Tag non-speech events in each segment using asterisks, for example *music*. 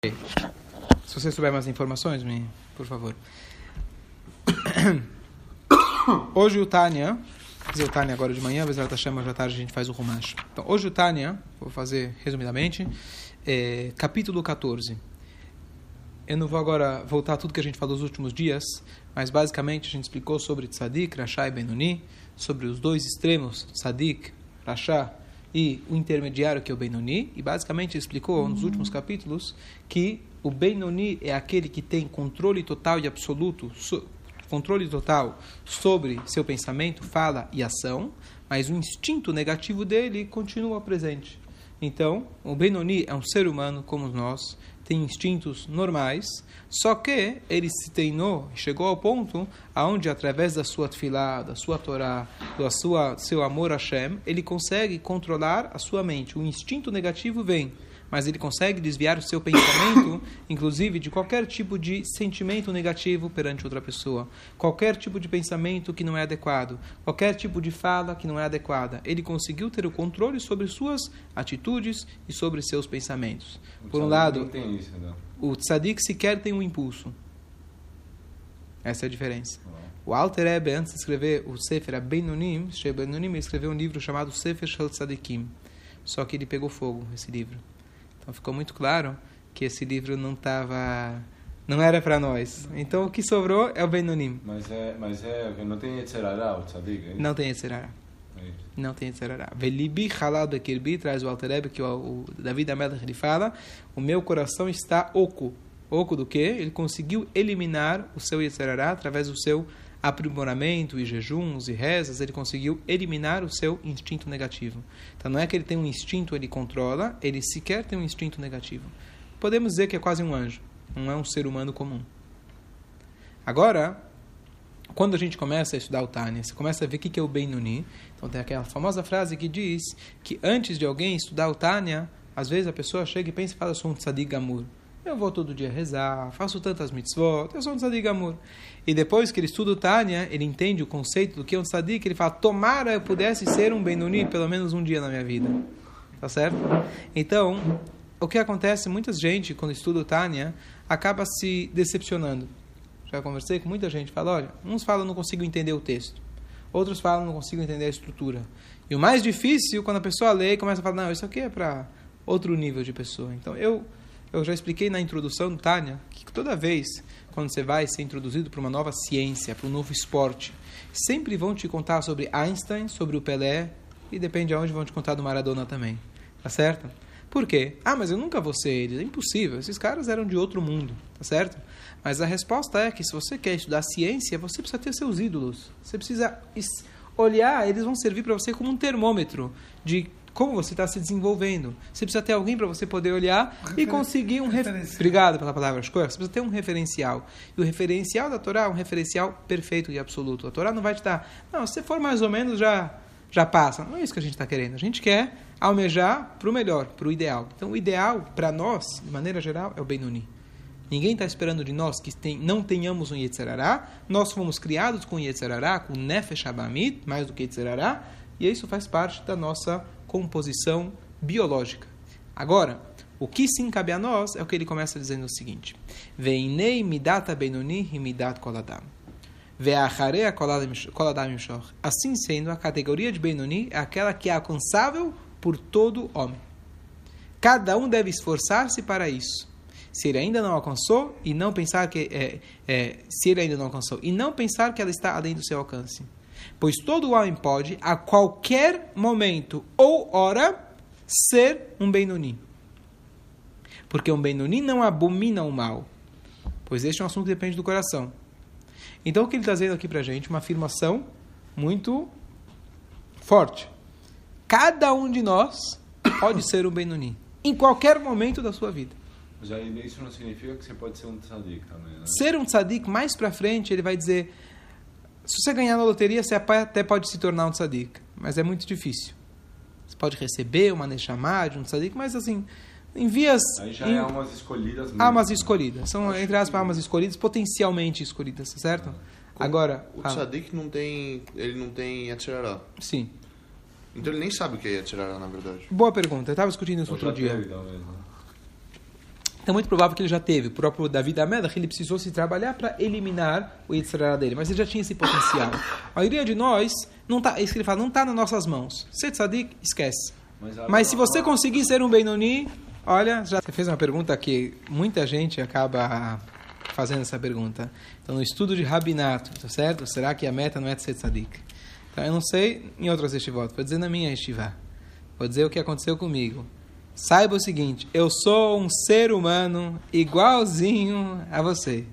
Se você souber mais informações, me, por favor. *coughs* Hoje o Tânia, fazer o Tânia agora de manhã, vezes ela chama já tarde a gente faz o Rumash. Então, hoje o Tânia, vou fazer resumidamente, é, capítulo 14. Eu não vou agora voltar a tudo que a gente falou nos últimos dias, mas basicamente a gente explicou sobre Tzadik, Rasha e Benoni, sobre os dois extremos, Tzadik, Rasha e o intermediário que é o Benoni, e basicamente explicou nos últimos capítulos que o Benoni é aquele que tem controle total e absoluto, so, controle total sobre seu pensamento, fala e ação, mas o instinto negativo dele continua presente. Então, o Benoni é um ser humano como nós, tem instintos normais, só que ele se treinou, chegou ao ponto aonde através da sua tefilá, da sua Torá, do sua, seu amor a Hashem, ele consegue controlar a sua mente. O instinto negativo vem, mas ele consegue desviar o seu pensamento, *coughs* inclusive de qualquer tipo de sentimento negativo perante outra pessoa, qualquer tipo de pensamento que não é adequado, qualquer tipo de fala que não é adequada. Ele conseguiu ter o controle sobre suas atitudes e sobre seus pensamentos. O Por um lado, não tem isso, né? o tzadik sequer tem um impulso. Essa é a diferença. O Alter Rebbe, antes de escrever o Sefer ele escreveu um livro chamado Sefer Shel Tzadikim. Só que ele pegou fogo, esse livro. Então ficou muito claro que esse livro não estava... Não era para nós. Então o que sobrou é o Benonim. Mas é, mas é, não tem Yetzerará, o tzadik, é? Não tem esse ará. É. Não tem Yetzirará. Velibi halal bekirbi, traz o Alter Rebbe, que o, o David Amelech ele fala, o meu coração está oco. Oco do quê? Ele conseguiu eliminar o seu Yetzirará através do seu aprimoramento e jejuns e rezas, ele conseguiu eliminar o seu instinto negativo. Então não é que ele tem um instinto, ele controla, ele sequer tem um instinto negativo. Podemos dizer que é quase um anjo, não é um ser humano comum. Agora, quando a gente começa a estudar o Tânia, você começa a ver o que é o Benuni. Então tem aquela famosa frase que diz que antes de alguém estudar o Tânia, às vezes a pessoa chega e pensa e fala, sou um tzadik gamur. Eu vou todo dia rezar, faço tantas mitzvot, eu sou um tzadik gamur. E depois que ele estuda o Tânia, ele entende o conceito do que é um tzadik, ele fala, tomara eu pudesse ser um Benuni pelo menos um dia na minha vida. Tá certo? Então, o que acontece, muita gente, quando estuda o Tânia, acaba se decepcionando. Já conversei com muita gente, fala, olha, uns falam não consigo entender o texto, outros falam não consigo entender a estrutura. E o mais difícil, quando a pessoa lê e começa a falar, não, isso aqui é para outro nível de pessoa. Então, eu, eu já expliquei na introdução Tânia que toda vez quando você vai ser introduzido para uma nova ciência, para um novo esporte, sempre vão te contar sobre Einstein, sobre o Pelé, e depende de onde vão te contar do Maradona também. Tá certo? Por quê? Ah, mas eu nunca vou ser eles. É impossível. Esses caras eram de outro mundo. Tá certo? Mas a resposta é que se você quer estudar ciência, você precisa ter seus ídolos. Você precisa olhar, eles vão servir para você como um termômetro de como você está se desenvolvendo. Você precisa ter alguém para você poder olhar e conseguir um... Ref... referencial. Obrigado pela palavra. Você precisa ter um referencial. E o referencial da Torá é um referencial perfeito e absoluto. A Torá não vai te dar... Não, se for mais ou menos, já, já passa. Não é isso que a gente está querendo. A gente quer almejar para o melhor, para o ideal. Então, o ideal para nós, de maneira geral, é o Benoni. Ninguém está esperando de nós que tem, não tenhamos um Yetzerará. Nós fomos criados com Yetzerará, com Nefesh Abamit, mais do que Yetzerará, e isso faz parte da nossa composição biológica. Agora, o que sim cabe a nós é o que ele começa dizendo o seguinte: Veinei midata benoni e midat koladam. Assim sendo, a categoria de benoni é aquela que é alcançável por todo homem. Cada um deve esforçar-se para isso. Se ele ainda não alcançou e não pensar que é, é, se ele ainda não alcançou e não pensar que ela está além do seu alcance, pois todo homem pode a qualquer momento ou hora ser um Benoni. Porque um Benoni não abomina o mal, pois este é um assunto que depende do coração. Então o que ele está dizendo aqui para a gente, uma afirmação muito forte. Cada um de nós pode ser um Benoni, em qualquer momento da sua vida. Mas aí isso não significa que você pode ser um tzadik também, né? Ser um tzadik, mais para frente, ele vai dizer: se você ganhar na loteria, você até pode se tornar um tzadik, mas é muito difícil. Você pode receber uma nechamá de um tzadik, mas assim, em vias. Aí já em, é almas escolhidas mesmo. almas escolhidas. São, Acho entre aspas, que- almas escolhidas, potencialmente escolhidas, tá certo? Agora, O fala. tzadik não tem, ele não tem Yetzirará. sim. Então ele nem sabe o que é Yetzirará, na verdade. Boa pergunta. Eu estava discutindo isso Ou outro já dia. teve, talvez, né? É muito provável que ele já teve. O próprio Davi da Melech, ele precisou se trabalhar para eliminar o Yitzhara dele, mas ele já tinha esse potencial. A maioria de nós, não tá, é isso que ele fala, não está nas nossas mãos. Ser tzadik, esquece. Mas, Mas se você conseguir ser um Benoni, olha, já você fez uma pergunta que muita gente acaba fazendo essa pergunta. Então, no estudo de rabinato, tá certo? Será que a meta não é de ser tzadik? Então, eu não sei em outras estivotas, vou dizer na minha estivá. Vou dizer o que aconteceu comigo. Saiba o seguinte, eu sou um ser humano igualzinho a você.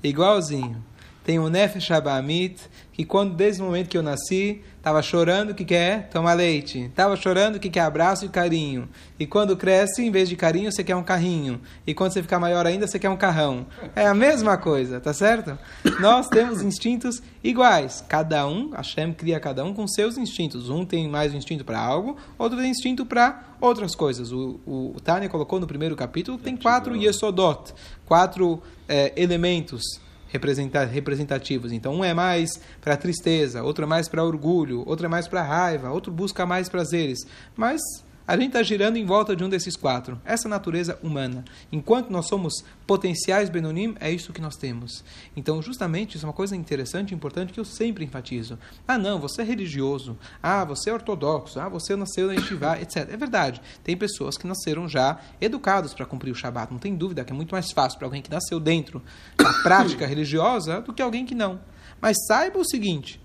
Igualzinho. Tenho um Nefesh Abamit, que quando, desde o momento que eu nasci, estava chorando que quer tomar leite. Estava chorando que quer abraço e carinho. E quando cresce, em vez de carinho, você quer um carrinho. E quando você ficar maior ainda, você quer um carrão. É a mesma coisa, tá certo? Nós temos instintos iguais. Cada um, Hashem cria cada um com seus instintos. Um tem mais instinto para algo, outro tem instinto para outras coisas. O, o, o Tânia colocou no primeiro capítulo, tem quatro yesodot, quatro é, elementos representativos. Então, um é mais para tristeza, outro é mais para orgulho, outro é mais para raiva, outro busca mais prazeres. Mas a gente está girando em volta de um desses quatro. Essa natureza humana. Enquanto nós somos potenciais Benonim, é isso que nós temos. Então, justamente, isso é uma coisa interessante e importante que eu sempre enfatizo. Ah, não, você é religioso. Ah, você é ortodoxo. Ah, você nasceu na Yeshiva, etc. É verdade. Tem pessoas que nasceram já educados para cumprir o Shabat. Não tem dúvida que é muito mais fácil para alguém que nasceu dentro da prática religiosa do que alguém que não. Mas saiba o seguinte: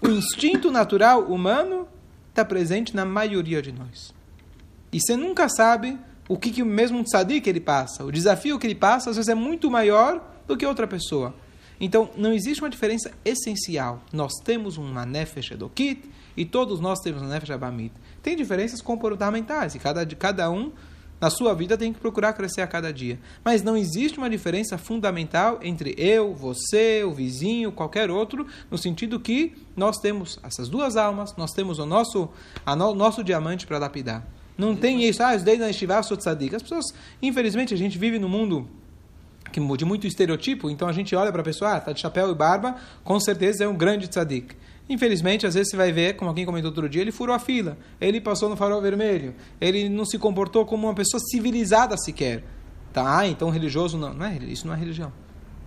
o instinto natural humano está presente na maioria de nós. E você nunca sabe o que, que mesmo um tzadik ele passa. O desafio que ele passa, às vezes, é muito maior do que outra pessoa. Então, não existe uma diferença essencial. Nós temos uma nefesh edokit e todos nós temos uma nefesh abamit. Tem diferenças comportamentais e cada, cada um na sua vida tem que procurar crescer a cada dia. Mas não existe uma diferença fundamental entre eu, você, o vizinho, qualquer outro, no sentido que nós temos essas duas almas, nós temos o nosso, a no, nosso diamante para lapidar. Não tem isso, ah, daí na Estivá sou tzadik. As pessoas, infelizmente, a gente vive num mundo de muito estereotipo, então a gente olha para a pessoa, ah, tá de chapéu e barba, com certeza é um grande tzadik. Infelizmente, às vezes você vai ver, como alguém comentou outro dia, ele furou a fila, ele passou no farol vermelho, ele não se comportou como uma pessoa civilizada sequer. Tá? Ah, então religioso não. não é, isso não é religião.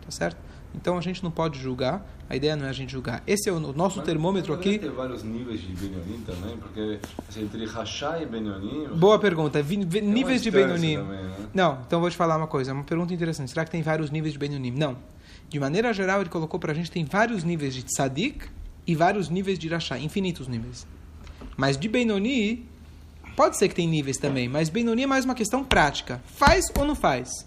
Tá certo? Então a gente não pode julgar, a ideia não é a gente julgar. Esse é o nosso Mas, termômetro aqui. Tem vários níveis de Benionim também, porque assim, entre Rachá e Benionim. Boa pergunta. Níveis de Benionim. Também, né? Não, então vou te falar uma coisa, é uma pergunta interessante. Será que tem vários níveis de Benionim? Não. De maneira geral, ele colocou para a gente tem vários níveis de Tzadik e vários níveis de Rachá, infinitos níveis. Mas de Benoni, pode ser que tem níveis também, mas Benoni é mais uma questão prática. Faz ou não faz?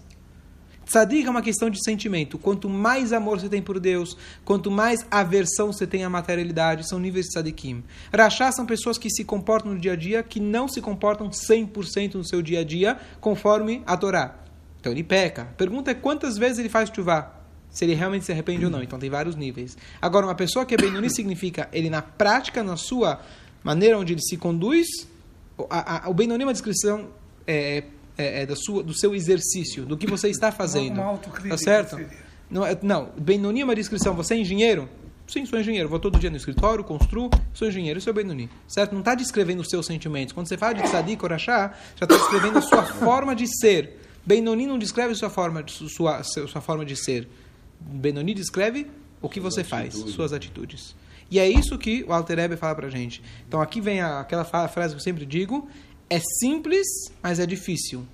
Tzadik é uma questão de sentimento. Quanto mais amor você tem por Deus, quanto mais aversão você tem à materialidade, são níveis de tzadikim. Rachá são pessoas que se comportam no dia a dia, que não se comportam 100% no seu dia a dia, conforme a Torá. Então ele peca. A pergunta é quantas vezes ele faz chuvá? Se ele realmente se arrepende ou não. Então tem vários níveis. Agora, uma pessoa que é Benoni significa ele na prática, na sua maneira onde ele se conduz. A, a, o Benoni é uma descrição é, é, é, da sua, do seu exercício, do que você está fazendo. Uma autocrítica Tá certo? Não, é- não, Benoni é uma descrição. Você é engenheiro? Sim, sou engenheiro. Vou todo dia no escritório, construo, sou engenheiro. Isso é Benoni. Certo? Não está descrevendo os seus sentimentos. Quando você fala de tzadik ou rachá, já está descrevendo a sua *coughs* forma de ser. Benoni não descreve sua forma sua, sua forma de ser. Benoni descreve o que você faz, atitudes. suas atitudes. E é isso que o Alter Ebe fala pra gente. Então aqui vem a- aquela frase que eu sempre digo: é simples, mas é difícil.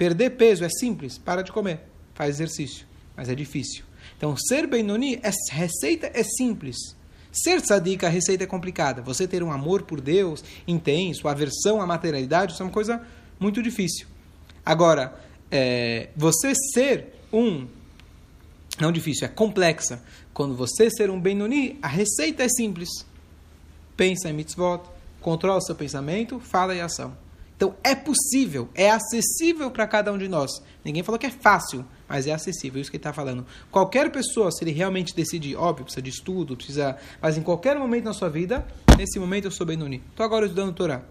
Perder peso é simples, para de comer, faz exercício, mas é difícil. Então ser Benoni, a receita é simples. Ser tzadik, a receita é complicada. Você ter um amor por Deus intenso, aversão à materialidade, isso é uma coisa muito difícil. Agora, é, você ser um não difícil, é complexa. Quando você ser um Benoni, a receita é simples. Pensa em mitzvot, controla o seu pensamento, fala e ação. Então é possível, é acessível para cada um de nós. Ninguém falou que é fácil, mas é acessível, isso que ele está falando. Qualquer pessoa, se ele realmente decidir, óbvio, precisa de estudo, precisa. Mas em qualquer momento na sua vida, nesse momento eu sou Benoni. Estou agora estudando Torá.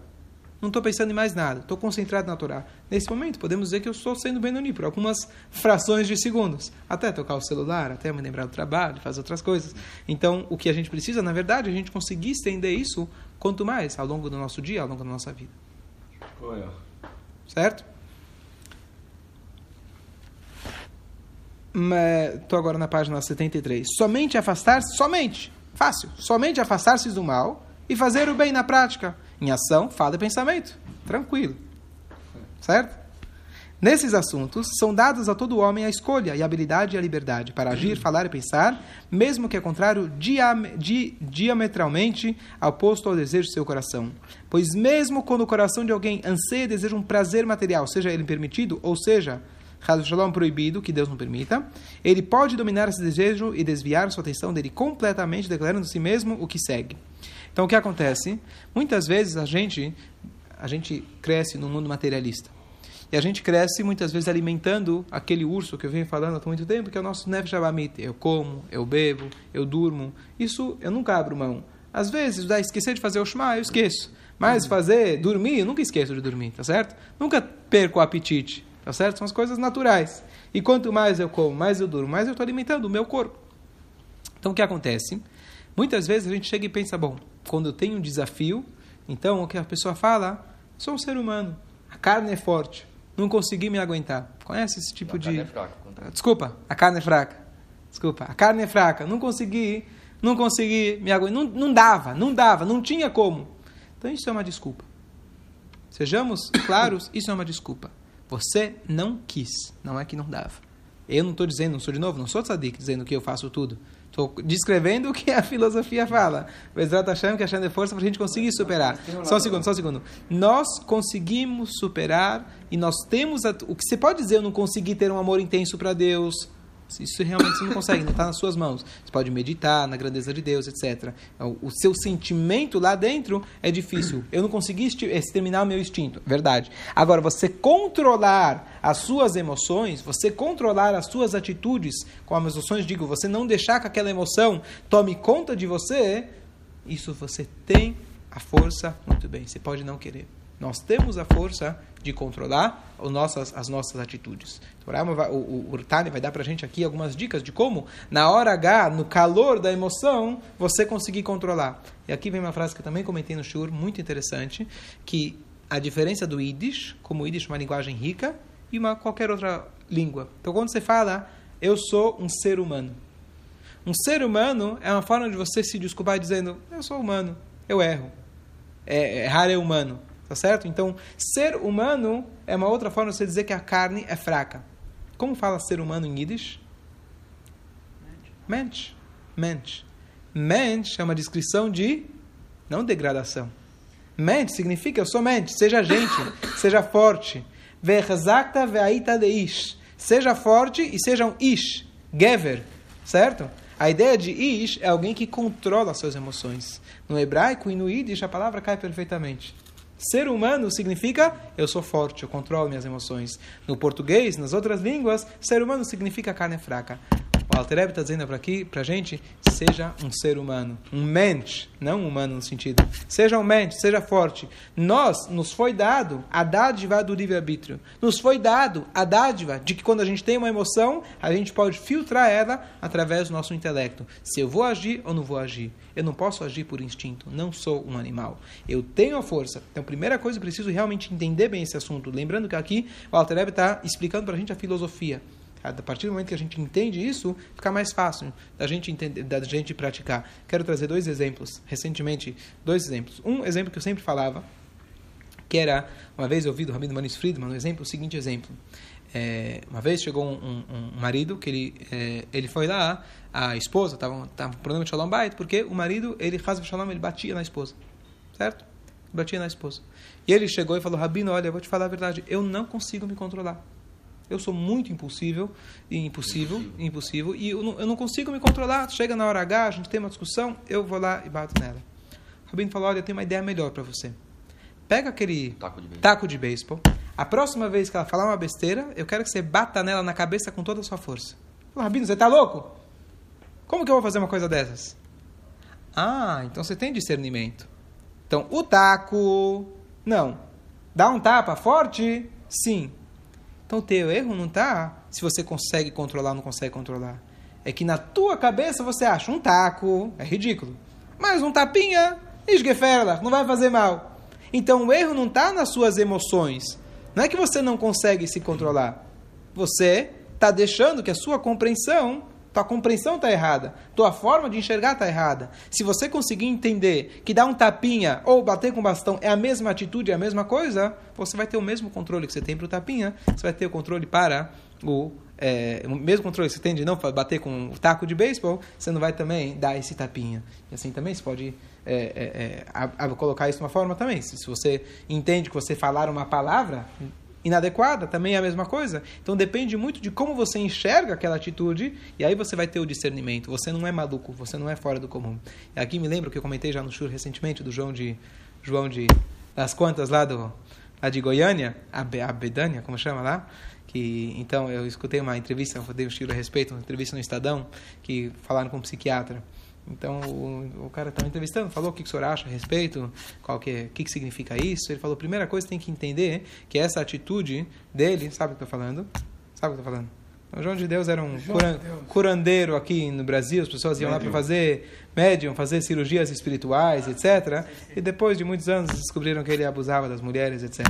Não estou pensando em mais nada, estou concentrado na Torá. Nesse momento, podemos dizer que eu estou sendo Benoni por algumas frações de segundos. Até tocar o celular, até me lembrar do trabalho, fazer outras coisas. Então, o que a gente precisa, na verdade, é a gente conseguir estender isso quanto mais ao longo do nosso dia, ao longo da nossa vida. Certo? Estou agora na página 73. Somente afastar-se, somente, fácil, somente afastar-se do mal e fazer o bem na prática. Em ação, fala e pensamento. Tranquilo. Certo? Nesses assuntos, são dados a todo homem a escolha e a habilidade e a liberdade para agir, falar e pensar, mesmo que é contrário diam di diametralmente oposto ao desejo de seu coração. Pois mesmo quando o coração de alguém anseia e deseja um prazer material, seja ele permitido, ou seja, Shalom proibido, que Deus não permita, ele pode dominar esse desejo e desviar sua atenção dele completamente, declarando a si mesmo o que segue. Então, o que acontece? Muitas vezes a gente, a gente cresce no mundo materialista. E a gente cresce muitas vezes alimentando aquele urso que eu venho falando há muito tempo, que é o nosso Nefesh Abamit. Eu como, eu bebo, eu durmo. Isso eu nunca abro mão. Às vezes, dá esquecer de fazer o Shema, eu esqueço. Mas fazer, dormir, eu nunca esqueço de dormir, tá certo? Nunca perco o apetite, tá certo? São as coisas naturais. E quanto mais eu como, mais eu durmo, mais eu estou alimentando o meu corpo. Então, o que acontece? Muitas vezes a gente chega e pensa, bom, quando eu tenho um desafio, então o que a pessoa fala, sou um ser humano, a carne é forte, não consegui me aguentar. Conhece esse tipo a de. Carne é fraca, Desculpa, a carne é fraca. Desculpa, a carne é fraca. Não consegui, não consegui me aguentar. Não, não dava, não dava, não tinha como. Então isso é uma desculpa. Sejamos *coughs* claros, isso é uma desculpa. Você não quis, não é que não dava. Eu não estou dizendo, não sou de novo, não sou tzadik dizendo que eu faço tudo. Estou descrevendo o que a filosofia fala. O Exato Hashem, que achando de força para a gente conseguir superar. Só um segundo, só um segundo. Nós conseguimos superar e nós temos... A, o que você pode dizer, eu não consegui ter um amor intenso para Deus isso realmente você não consegue, não está nas suas mãos. Você pode meditar na grandeza de Deus, etc. O seu sentimento lá dentro é difícil. Eu não consegui exterminar o meu instinto, verdade. Agora, você controlar as suas emoções, você controlar as suas atitudes com as emoções, digo, você não deixar que aquela emoção tome conta de você, isso você tem a força, muito bem, você pode não querer. Nós temos a força de controlar as nossas, as nossas atitudes. Então, o, o, o Tani vai dar para a gente aqui algumas dicas de como, na hora H, no calor da emoção, você conseguir controlar. E aqui vem uma frase que eu também comentei no Shur, muito interessante, que a diferença do Yiddish, como o Yiddish é uma linguagem rica, e uma qualquer outra língua. Então, quando você fala, eu sou um ser humano. Um ser humano é uma forma de você se desculpar dizendo, eu sou humano, eu erro. É, errar é humano. Tá certo? Então, ser humano é uma outra forma de você dizer que a carne é fraca. Como fala ser humano em Yiddish? Mensch. Mensch. Mensch é uma descrição de não degradação. Mensch significa eu sou mensch, seja gente, *coughs* seja forte. Ve'chazakta ve'aita deish. Seja forte e seja um ish, gever, certo? A ideia de ish é alguém que controla as suas emoções. No hebraico e no yiddish a palavra cai perfeitamente. Ser humano significa eu sou forte, eu controlo minhas emoções. No português, nas outras línguas, ser humano significa carne fraca. O Altereb está dizendo para aqui, para gente, seja um ser humano, um mente, não humano no sentido. Seja um mente, seja forte. Nós, nos foi dado a dádiva do livre-arbítrio. Nos foi dado a dádiva de que quando a gente tem uma emoção, a gente pode filtrar ela através do nosso intelecto. Se eu vou agir ou não vou agir. Eu não posso agir por instinto, não sou um animal. Eu tenho a força. Então, primeira coisa, eu preciso realmente entender bem esse assunto. Lembrando que aqui o Altereb está explicando para a gente a filosofia. A partir do momento que a gente entende isso, fica mais fácil da gente entender, da gente praticar. Quero trazer dois exemplos, recentemente, dois exemplos. Um exemplo que eu sempre falava, que era, uma vez eu ouvi do Rabino Manis Friedman, um exemplo, o seguinte exemplo. É, uma vez chegou um, um, um, marido que ele, é, ele foi lá, a esposa estava tava com problema de shalom bait, porque o marido, ele faz shalom, ele batia na esposa, certo? Batia na esposa. E ele chegou e falou, Rabino, olha, eu vou te falar a verdade, eu não consigo me controlar. Eu sou muito impulsível, e impossível, impossível, impossível e eu não, eu não, consigo me controlar. Chega na hora H, a gente tem uma discussão, eu vou lá e bato nela. O Rabino falou: Olha, eu tenho uma ideia melhor para você. Pega aquele taco de, taco de beisebol. A próxima vez que ela falar uma besteira, eu quero que você bata nela na cabeça com toda a sua força. Falou, Rabino, você tá louco? Como que eu vou fazer uma coisa dessas? Ah, então você tem discernimento. Então, o taco, não. Dá um tapa forte? Sim. Então teu erro não está se você consegue controlar ou não consegue controlar. É que na tua cabeça você acha um taco, é ridículo. Mas um tapinha, esgeferla, não vai fazer mal. Então o erro não está nas suas emoções. Não é que você não consegue se controlar. Você está deixando que a sua compreensão tua compreensão está errada. Tua forma de enxergar está errada. Se você conseguir entender que dar um tapinha ou bater com bastão é a mesma atitude, é a mesma coisa, você vai ter o mesmo controle que você tem para o tapinha, você vai ter o controle para o. É, o mesmo controle que você tem de não bater com o taco de beisebol, você não vai também dar esse tapinha. E assim também você pode é, é, é a, a colocar isso de uma forma também. Se, se você entende que você falar uma palavra, inadequada, também é a mesma coisa. Então depende muito de como você enxerga aquela atitude e aí você vai ter o discernimento. Você não é maluco, você não é fora do comum. E aqui me lembro que eu comentei já no show recentemente do João de João de das Quantas lá do lá de Goiânia, a, Be, a Bedânia, como chama lá, que então eu escutei uma entrevista, eu dei um estilo a respeito, uma entrevista no Estadão, que falaram com um psiquiatra. Então o, o cara estava entrevistando, falou o que, que o senhor acha a respeito, qual que, é, que, que significa isso. Ele falou: primeira coisa tem que entender que essa atitude dele, sabe o que eu estou falando? Sabe o que eu estou falando? O João de Deus era um curan, curandeiro aqui no Brasil, as pessoas iam médium. lá para fazer médium, fazer cirurgias espirituais, etc. E depois de muitos anos descobriram que ele abusava das mulheres, etc.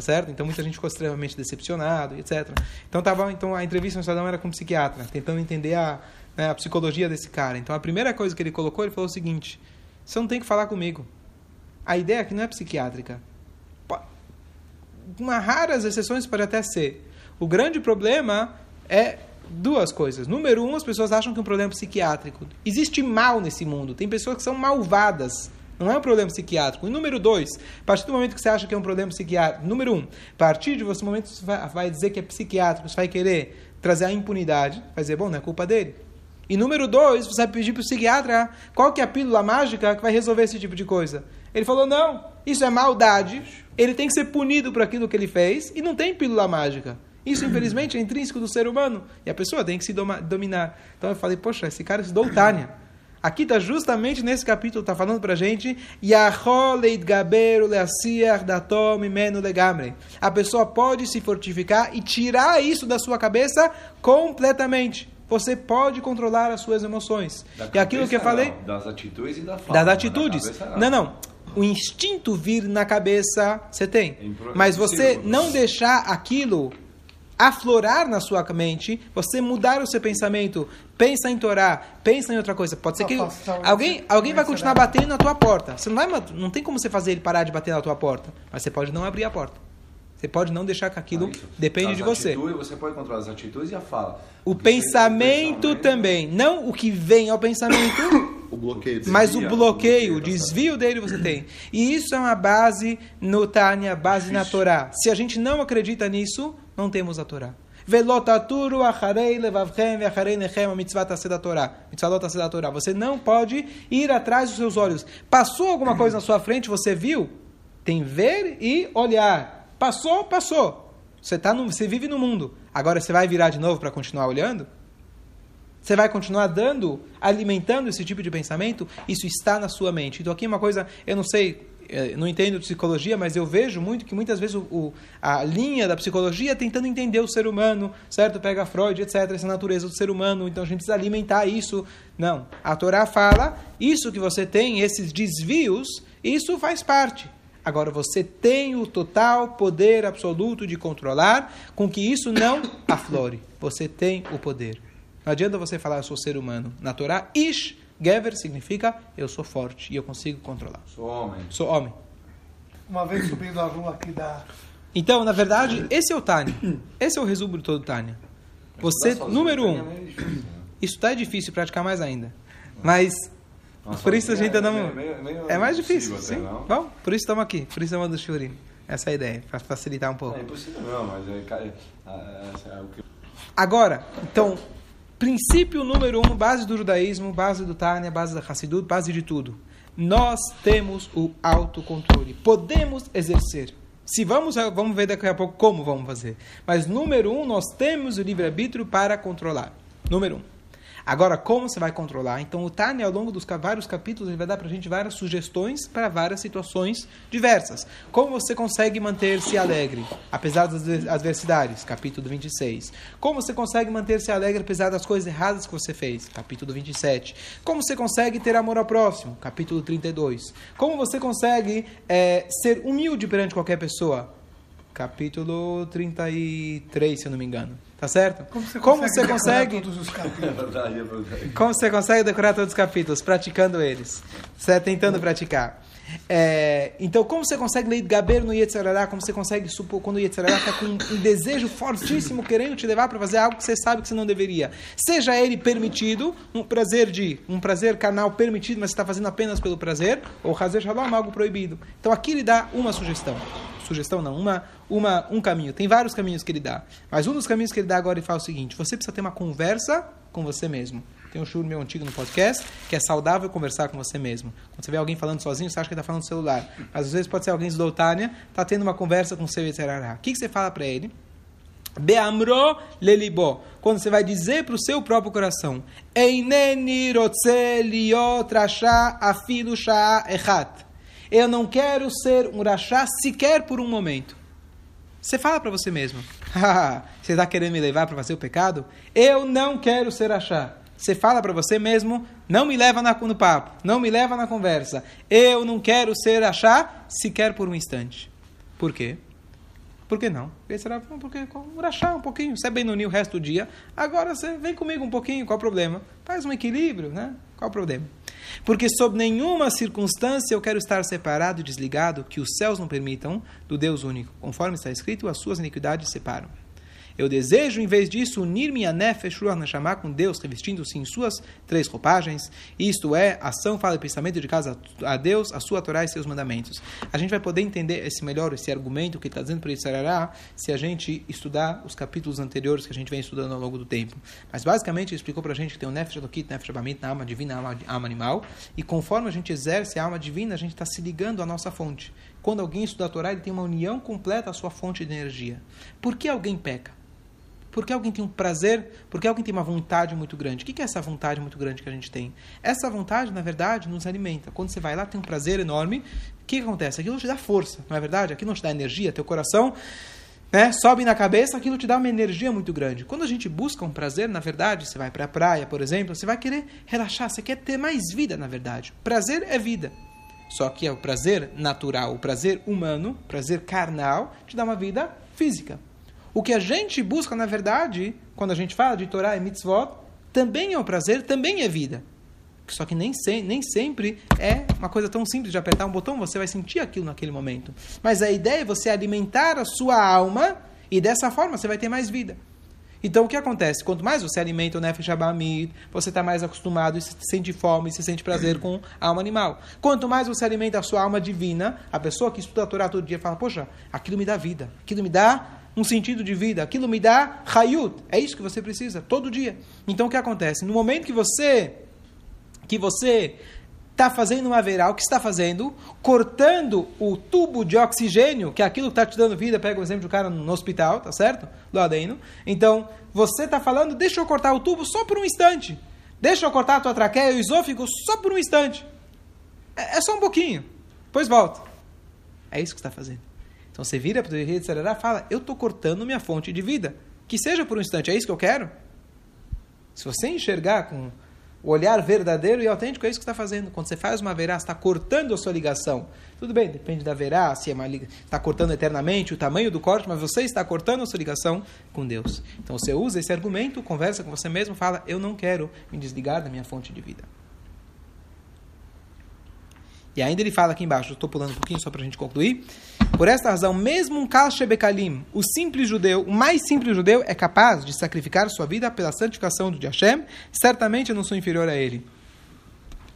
Tá certo? Então muita gente ficou extremamente decepcionado, etc. Então tava, então a entrevista no Estadão era com um psiquiatra, tentando entender a né, a psicologia desse cara. Então a primeira coisa que ele colocou, ele falou o seguinte: você não tem que falar comigo. A ideia aqui não é psiquiátrica. Uma raras exceções pode até ser. O grande problema é duas coisas. Número um, as pessoas acham que é um problema psiquiátrico. Existe mal nesse mundo. Tem pessoas que são malvadas. Não é um problema psiquiátrico. E número dois, a partir do momento que você acha que é um problema psiquiátrico, número um, a partir de você momento você vai, dizer que é psiquiátrico, você vai querer trazer a impunidade, vai dizer, bom, não é culpa dele. E número dois, você vai pedir para o psiquiatra qual que é a pílula mágica que vai resolver esse tipo de coisa. Ele falou, não, isso é maldade, ele tem que ser punido por aquilo que ele fez e não tem pílula mágica. Isso, infelizmente, é intrínseco do ser humano. E a pessoa tem que se dominar. Então eu falei, poxa, esse cara estudou Tânia. Aqui está justamente nesse capítulo, está falando para a gente, a pessoa pode se fortificar e tirar isso da sua cabeça completamente você pode controlar as suas emoções. Da e aquilo que eu falei. Não, das atitudes e da fala. Das atitudes. Não. não, não. O instinto vir na cabeça você tem. Mas você não deixar aquilo aflorar na sua mente, você mudar o seu pensamento, pensa em Torá, pensa em outra coisa. Pode ser que alguém, alguém vai continuar batendo na tua porta. Você não vai, não tem como você fazer ele parar de bater na tua porta, mas você pode não abrir a porta. Você pode não deixar que aquilo ah, depende de você. Atitudes, você pode controlar as atitudes e a fala. O, pensamento, pensamento também, não o que vem ao pensamento, *coughs* o bloqueio mas o bloqueio, o desvio dele você tem. E isso é uma base no Tânia, base na Torá. Se a gente não acredita nisso, não temos a Torá. Velotaturu acharei levavchem acharei nechem a mitzvah da Torá. Mitzvah da Torá. Você não pode ir atrás dos seus olhos. Passou alguma coisa na sua frente, você viu? Tem ver e olhar. Passou, passou. Você, tá no, você vive no mundo. Agora você vai virar de novo para continuar olhando? Você vai continuar dando, alimentando esse tipo de pensamento? Isso está na sua mente. Então aqui uma coisa, eu não sei, eh, não entendo de psicologia, mas eu vejo muito que muitas vezes o, o, a linha da psicologia é tentando entender o ser humano, certo? Pega Freud, etc., essa natureza do ser humano, então a gente precisa alimentar isso. Não. A Torá fala, isso que você tem, esses desvios, isso faz parte. Agora você tem o total poder absoluto de controlar com que isso não aflore. Você tem o poder. Não adianta você falar eu sou ser humano. Na Torá, Ish, Gever significa eu sou forte e eu consigo controlar. Sou homem. Sou homem. Uma vez subindo a rua aqui da. Então, na verdade, esse é o Tânia. Esse é o resumo de todo o Tânia. Você, número um, é isso está difícil praticar mais ainda. Mas nossa, por isso a gente é, não. é mais difícil, sim. Não? Bom, por isso estamos aqui, por isso estamos do Shurim. Essa é a ideia, para facilitar um pouco. É impossível não, mas é, é, é, o que... Agora, então, princípio número um, base do judaísmo, base do Tânia, base da Hassidut, base de tudo. Nós temos o autocontrole, podemos exercer. Se vamos, vamos ver daqui a pouco como vamos fazer. Mas número um, nós temos o livre-arbítrio para controlar. Número um. Agora, como você vai controlar? Então, o Tânia, ao longo dos vários capítulos, ele vai dar para a gente várias sugestões para várias situações diversas. Como você consegue manter-se alegre, apesar das adversidades? Capítulo 26. Como você consegue manter-se alegre, apesar das coisas erradas que você fez? Capítulo 27. Como você consegue ter amor ao próximo? Capítulo 32. Como você consegue é, ser humilde perante qualquer pessoa? Capítulo 33, se eu não me engano. Tá certo? Como você Como consegue, você decorar consegue todos os *laughs* É capítulos? verdade, é verdade. como você consegue decorar todos os capítulos? Praticando eles. Você tentando praticar. É, então, como você consegue ler Gaber no Yetzirará? Como você consegue supor quando o Yetzirará está com um desejo fortíssimo, querendo te levar para fazer algo que você sabe que você não deveria? Seja ele permitido, um prazer de um prazer carnal permitido, mas você está fazendo apenas pelo prazer, ou Hazer Shalom, algo proibido. Então, aqui ele dá uma sugestão. Sugestão não, uma, uma, um caminho. Tem vários caminhos que ele dá. Mas um dos caminhos que ele dá agora, ele fala o seguinte: você precisa ter uma conversa com você mesmo. Tem um churro meu antigo no podcast, que é saudável conversar com você mesmo. Quando você vê alguém falando sozinho, você acha que está falando no celular. Mas às vezes pode ser alguém de Doutánia, está tendo uma conversa com o seu Yetzirará. O que, que você fala para ele? Beamro lelibó. Quando você vai dizer para o seu próprio coração. Eu não quero ser um rachá sequer por um momento. Você fala para você mesmo, *laughs* "Haha, você está querendo me levar para fazer o pecado? Eu não quero ser rachá. Você fala para você mesmo, não me leva na, no papo, não me leva na conversa. Eu não quero ser rachá sequer por um instante. Por quê? Por que não? Será porque rachar um pouquinho, você é bem no o resto do dia. Agora você vem comigo um pouquinho, qual o problema? Faz um equilíbrio, né? Qual o problema? Porque sob nenhuma circunstância eu quero estar separado e desligado, que os céus não permitam, do Deus único. Conforme está escrito, as suas iniquidades separam. Eu desejo, em vez disso, unir minha nefesh ruach neshama com Deus, revestindo-se em suas três roupagens. Isto é, ação, fala e pensamento de casa a Deus, a sua Torá e seus mandamentos. A gente vai poder entender esse melhor, esse argumento que está dizendo para Yitzharará, se a gente estudar os capítulos anteriores que a gente vem estudando ao longo do tempo. Mas, basicamente, ele explicou para a gente que tem o nefesh adokit, nefesh abamit, na alma divina, alma, alma animal. E conforme a gente exerce a alma divina, a gente está se ligando à nossa fonte. Quando alguém estuda a Torá, ele tem uma união completa à sua fonte de energia. Por que alguém peca? Porque alguém tem um prazer, porque alguém tem uma vontade muito grande. O que é essa vontade muito grande que a gente tem? Essa vontade, na verdade, nos alimenta. Quando você vai lá, tem um prazer enorme. O que acontece? Aquilo te dá força, não é verdade? Aquilo te dá energia, teu coração né, sobe na cabeça, aquilo te dá uma energia muito grande. Quando a gente busca um prazer, na verdade, você vai para a praia, por exemplo, você vai querer relaxar, você quer ter mais vida, na verdade. Prazer é vida. Só que é o prazer natural, o prazer humano, o prazer carnal, te dá uma vida física. O que a gente busca, na verdade, quando a gente fala de Torá e mitzvot, também é o prazer, também é vida. Só que nem, se, nem sempre é uma coisa tão simples de apertar um botão, você vai sentir aquilo naquele momento. Mas a ideia é você alimentar a sua alma e dessa forma você vai ter mais vida. Então o que acontece? Quanto mais você alimenta o Nefesh Abamid, você está mais acostumado e se sente fome e se sente prazer com a alma animal. Quanto mais você alimenta a sua alma divina, a pessoa que estuda a Torá todo dia fala, poxa, aquilo me dá vida, aquilo me dá um sentido de vida, aquilo me dá hayut. É isso que você precisa, todo dia. Então o que acontece? No momento que você que você está fazendo uma verá, o que está fazendo? Cortando o tubo de oxigênio, que é aquilo que está te dando vida. Pega o exemplo do cara no hospital, tá certo? Lá dentro. Então, você está falando, deixa eu cortar o tubo só por um instante. Deixa eu cortar a tua traqueia e o esôfago só por um instante. É, é só um pouquinho. Depois volta. É isso que está fazendo. Então você vira para o Sarará e fala: Eu estou cortando minha fonte de vida. Que seja por um instante. É isso que eu quero? Se você enxergar com o olhar verdadeiro e autêntico, é isso que está fazendo. Quando você faz uma verá, está cortando a sua ligação. Tudo bem, depende da verá, se é uma está cortando eternamente o tamanho do corte, mas você está cortando a sua ligação com Deus. Então você usa esse argumento, conversa com você mesmo, fala: Eu não quero me desligar da minha fonte de vida. E ainda ele fala aqui embaixo, estou pulando um pouquinho só para a gente concluir. Por esta razão, mesmo um Kal Shebekalim, o simples judeu, o mais simples judeu, é capaz de sacrificar sua vida pela santificação do Hashem, certamente eu não sou inferior a ele.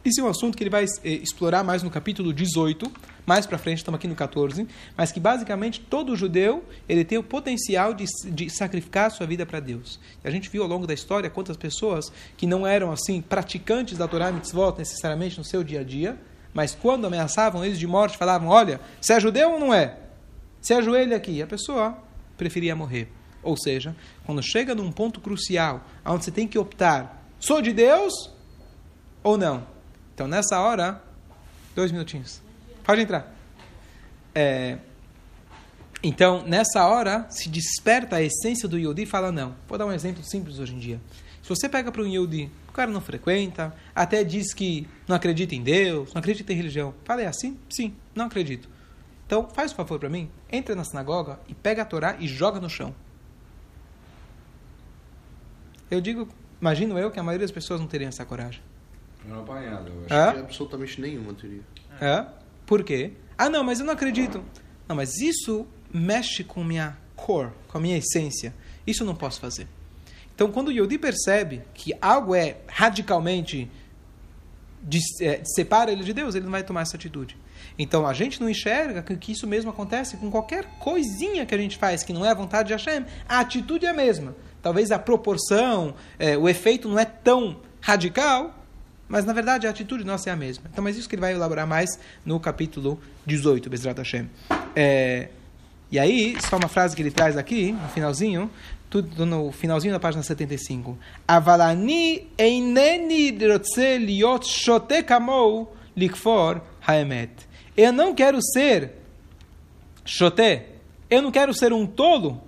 Esse é um assunto que ele vai eh, explorar mais no capítulo 18, mais para frente, estamos aqui no 14, mas que basicamente todo judeu ele tem o potencial de, de sacrificar sua vida para Deus. E a gente viu ao longo da história quantas pessoas que não eram assim praticantes da Torá Mitzvot necessariamente no seu dia a dia, mas quando ameaçavam eles de morte, falavam: Olha, você é judeu ou não é? Se ajoelha aqui. A pessoa preferia morrer. Ou seja, quando chega num ponto crucial, onde você tem que optar: sou de Deus ou não? Então, nessa hora, dois minutinhos. Pode entrar. É, então, nessa hora, se desperta a essência do Yodi e fala: Não. Vou dar um exemplo simples hoje em dia. Se você pega para um Yodi, o cara não frequenta, até diz que não acredita em Deus, não acredita em religião. Fala, é assim? Sim, não acredito. Então, faz um favor para mim, entra na sinagoga e pega a Torá e joga no chão. Eu digo, imagino eu que a maioria das pessoas não teriam essa coragem. Não apanhado, eu acho. É? Que absolutamente nenhuma teria. É? Por quê? Ah, não, mas eu não acredito. Não, mas isso mexe com minha core, com a minha essência. Isso eu não posso fazer. Então, quando o Yodi percebe que algo é radicalmente dis- é, separa ele de Deus, ele não vai tomar essa atitude. Então, a gente não enxerga que, que isso mesmo acontece com qualquer coisinha que a gente faz que não é a vontade de Hashem. A atitude é a mesma. Talvez a proporção, é, o efeito não é tão radical, mas na verdade a atitude nossa é a mesma. Então, mas isso que ele vai elaborar mais no capítulo 18, Bezrat Hashem. É, e aí, só uma frase que ele traz aqui, no finalzinho, tudo no finalzinho da página 75. Avalani eineni liot shote kamou likfor haemet. Eu não quero ser shote, eu não quero ser um tolo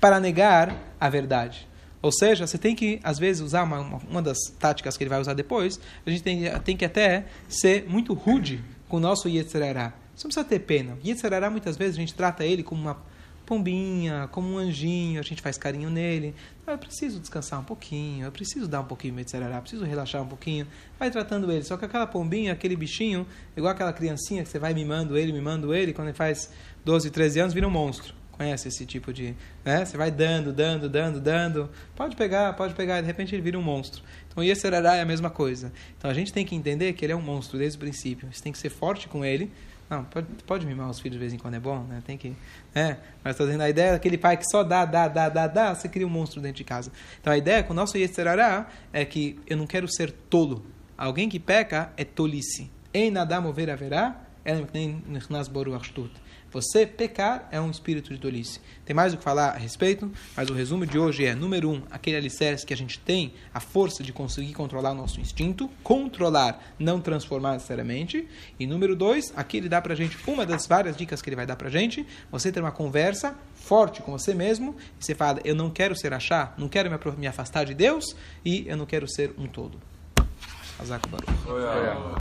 para negar a verdade. Ou seja, você tem que, às vezes, usar uma, uma, das táticas que ele vai usar depois, a gente tem, tem que até ser muito rude com o nosso Yetzirará. Você não precisa ter pena. Yetzirará, muitas vezes, a gente trata ele como uma pombinha, como um anjinho, a gente faz carinho nele. Eu preciso descansar um pouquinho, eu preciso dar um pouquinho de Yetzirará, preciso relaxar um pouquinho. Vai tratando ele. Só que aquela pombinha, aquele bichinho, igual aquela criancinha que você vai mimando ele, mimando ele, quando ele faz 12, 13 anos, vira um monstro conhece esse tipo de, né? Você vai dando, dando, dando, dando, pode pegar, pode pegar, de repente ele vira um monstro. Então, Yeserará é a mesma coisa. Então, a gente tem que entender que ele é um monstro desde o princípio. Você tem que ser forte com ele. Não, pode, pode mimar os filhos de vez em quando é bom, né? Tem que, né? Mas estou dizendo a ideia daquele pai que só dá, dá, dá, dá, dá, você cria um monstro dentro de casa. Então, a ideia com o nosso Yeserará é que eu não quero ser tolo. Alguém que peca é tolice. Em nadar mover haverá, nem nas boru você pecar é um espírito de tolice. Tem mais o que falar a respeito, mas o resumo de hoje é: número um, aquele alicerce que a gente tem a força de conseguir controlar o nosso instinto, controlar, não transformar necessariamente. E número dois, aqui ele dá pra gente uma das várias dicas que ele vai dar pra gente: você ter uma conversa forte com você mesmo, e você fala, eu não quero ser achar, não quero me afastar de Deus, e eu não quero ser um todo. Azak Baruch.